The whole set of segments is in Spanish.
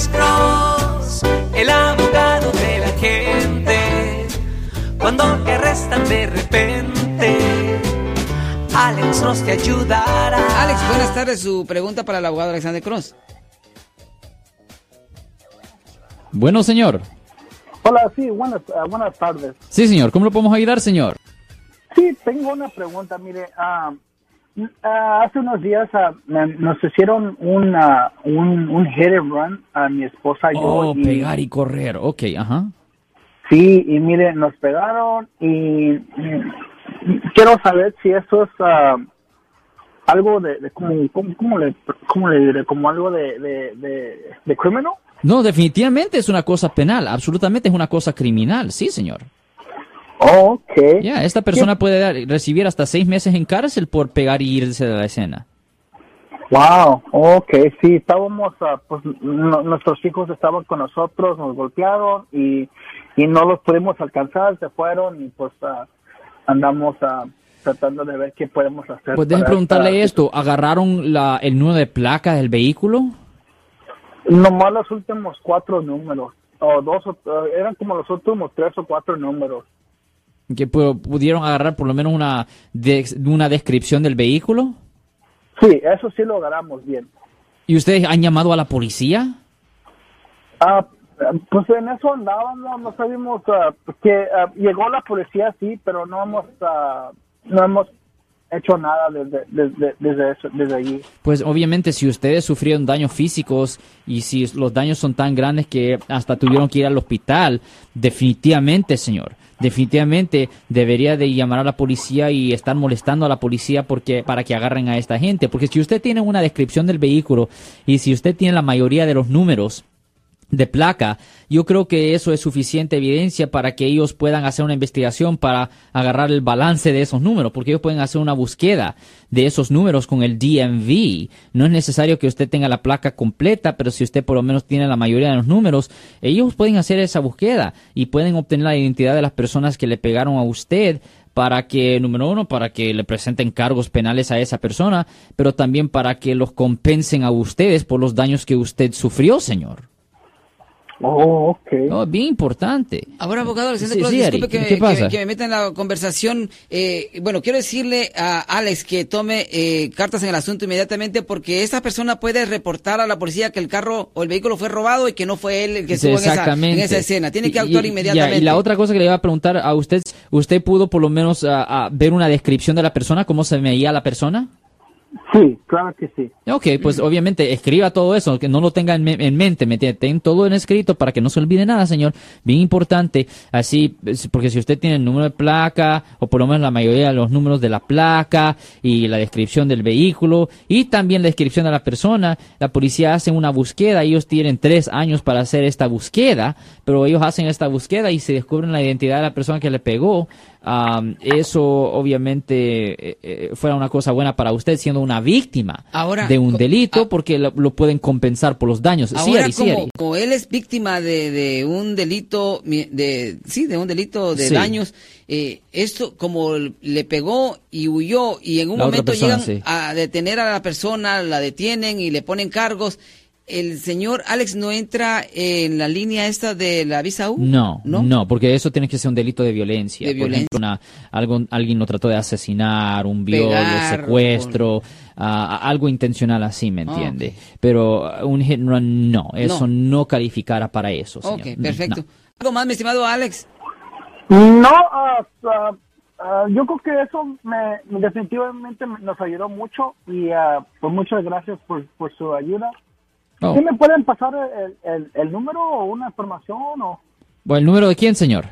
Alex Cross, el abogado de la gente. Cuando te arrestan de repente, Alex Cross te ayudará. Alex, buenas tardes. Su pregunta para el abogado Alexander Cross. Bueno, señor. Hola, sí, buenas, ah, buenas tardes. Sí, señor. ¿Cómo lo podemos ayudar, señor? Sí, tengo una pregunta. Mire, ah, ah, hace unos días ah, nos hicieron un, ah, un, un hit and run a mi esposa y yo. Oh, y- pegar y correr. Ok, ajá. Sí, y mire, nos pegaron y quiero saber si eso es ah, algo de, de como, ¿cómo, cómo le, cómo le diré? Como algo de, de, de, de criminal. No, definitivamente es una cosa penal. Absolutamente es una cosa criminal. Sí, señor. Oh, ok. Ya, esta persona puede dar- recibir hasta seis meses en cárcel por pegar y irse de la escena. Wow, ok, sí, estábamos, ah, pues no- nuestros hijos estaban con nosotros, nos golpearon y, y no los pudimos alcanzar, se fueron y pues ah, andamos ah, tratando de ver qué podemos hacer. Pues déjenme preguntarle esta- esto. ¿Agarraron la, el número de placa del vehículo? Nomás los últimos cuatro números, o dos, o- eran como los últimos tres o cuatro números. ¿Que pu- pudieron agarrar por lo menos una, de- una descripción del vehículo? Sí, eso sí lo agarramos bien. ¿Y ustedes han llamado a la policía? Ah, pues en eso andábamos, no sabíamos ah, que ah, llegó la policía, sí, pero no hemos, ah, no hemos hecho nada desde, desde, desde, eso, desde allí. Pues obviamente si ustedes sufrieron daños físicos y si los daños son tan grandes que hasta tuvieron que ir al hospital, definitivamente, señor, definitivamente debería de llamar a la policía y estar molestando a la policía porque para que agarren a esta gente, porque si usted tiene una descripción del vehículo y si usted tiene la mayoría de los números de placa, yo creo que eso es suficiente evidencia para que ellos puedan hacer una investigación para agarrar el balance de esos números, porque ellos pueden hacer una búsqueda de esos números con el DMV. No es necesario que usted tenga la placa completa, pero si usted por lo menos tiene la mayoría de los números, ellos pueden hacer esa búsqueda y pueden obtener la identidad de las personas que le pegaron a usted para que, número uno, para que le presenten cargos penales a esa persona, pero también para que los compensen a ustedes por los daños que usted sufrió, señor. Oh, ok. No, bien importante. Ahora, abogado Alexander Sí, sí, disculpe que, me meta en la conversación. Eh, bueno, quiero decirle a Alex que tome eh, cartas en el asunto inmediatamente porque esta persona puede reportar a la policía que el carro o el vehículo fue robado y que no fue él el que estuvo en esa, en esa escena. Tiene que Y- actuar y- inmediatamente. ya, y la otra cosa que le iba a preguntar a usted, ¿usted pudo por lo menos ah, ah, ver una descripción de la persona, cómo se veía la persona? Sí, claro que sí. Ok, pues obviamente escriba todo eso, que no lo tenga en, en mente, me entiende? ten todo en escrito para que no se olvide nada, señor. Bien importante, así, porque si usted tiene el número de placa, o por lo menos la mayoría de los números de la placa, y la descripción del vehículo, y también la descripción de la persona, la policía hace una búsqueda, ellos tienen tres años para hacer esta búsqueda, pero ellos hacen esta búsqueda y se descubren la identidad de la persona que le pegó. Am, eso obviamente eh, eh, fuera una cosa buena para usted siendo una víctima Ahora, de un delito porque lo, lo pueden compensar por los daños. sí, Ahora, Ari, sí, como, Ari. como él es víctima de, de un delito, de, sí, de un delito de Sí. daños, eh, esto como le pegó y huyó y en un La momento persona, llegan sí. a detener a la persona, la detienen y le ponen cargos, el señor Alex no entra en la línea esta de la visa U. No, ¿No? no, porque eso tiene que ser un delito de violencia. De Por violencia. ejemplo, una- algo, alguien lo trató de asesinar, un violo, Pegar, secuestro, ah, algo intencional así, ¿me Ah, entiende? Pero un hit and run no, eso no, calificara para eso. señor. Ok, No, perfecto. no. ¿Algo más, mi estimado Alex? No, ah, ah, ah, yo creo que eso me, definitivamente me- nos ayudó mucho y pues muchas gracias por, por su ayuda. Oh. ¿Sí me pueden pasar el, el, el número o una información o...? Bueno, ¿El número de quién, señor?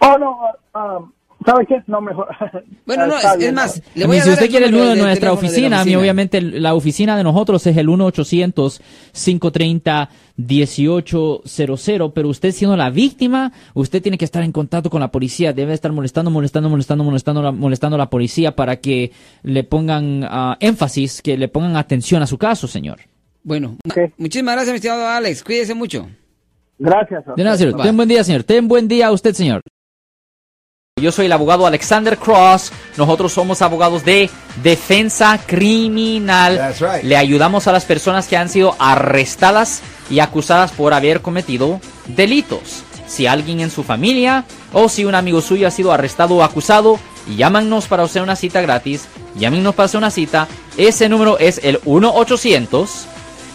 Oh, no, ah, ah, ¿sabe qué? No, mejor. Bueno, Ah, no, está es, más, le A voy mí, a si usted quiere el número de nuestra teléfono de la oficina, a mí obviamente el- la oficina de nosotros es el 1-800-530-1800, pero usted siendo la víctima, usted tiene que estar en contacto con la policía, debe estar molestando, molestando, molestando, molestando, la- molestando a la policía para que le pongan ah, énfasis, que le pongan atención a su caso, señor. Bueno, muchísimas gracias, mi estimado Alex. Cuídese mucho. Gracias. De nada, señor. Bye. Ten buen día, señor. Ten buen día a usted, señor. Yo soy el abogado Alexander Cross. Nosotros somos abogados de defensa criminal. That's right. Le ayudamos a las personas que han sido arrestadas y acusadas por haber cometido delitos. Si alguien en su familia o si un amigo suyo ha sido arrestado o acusado, llámanos para hacer una cita gratis. Llámenos para hacer una cita. Ese número es el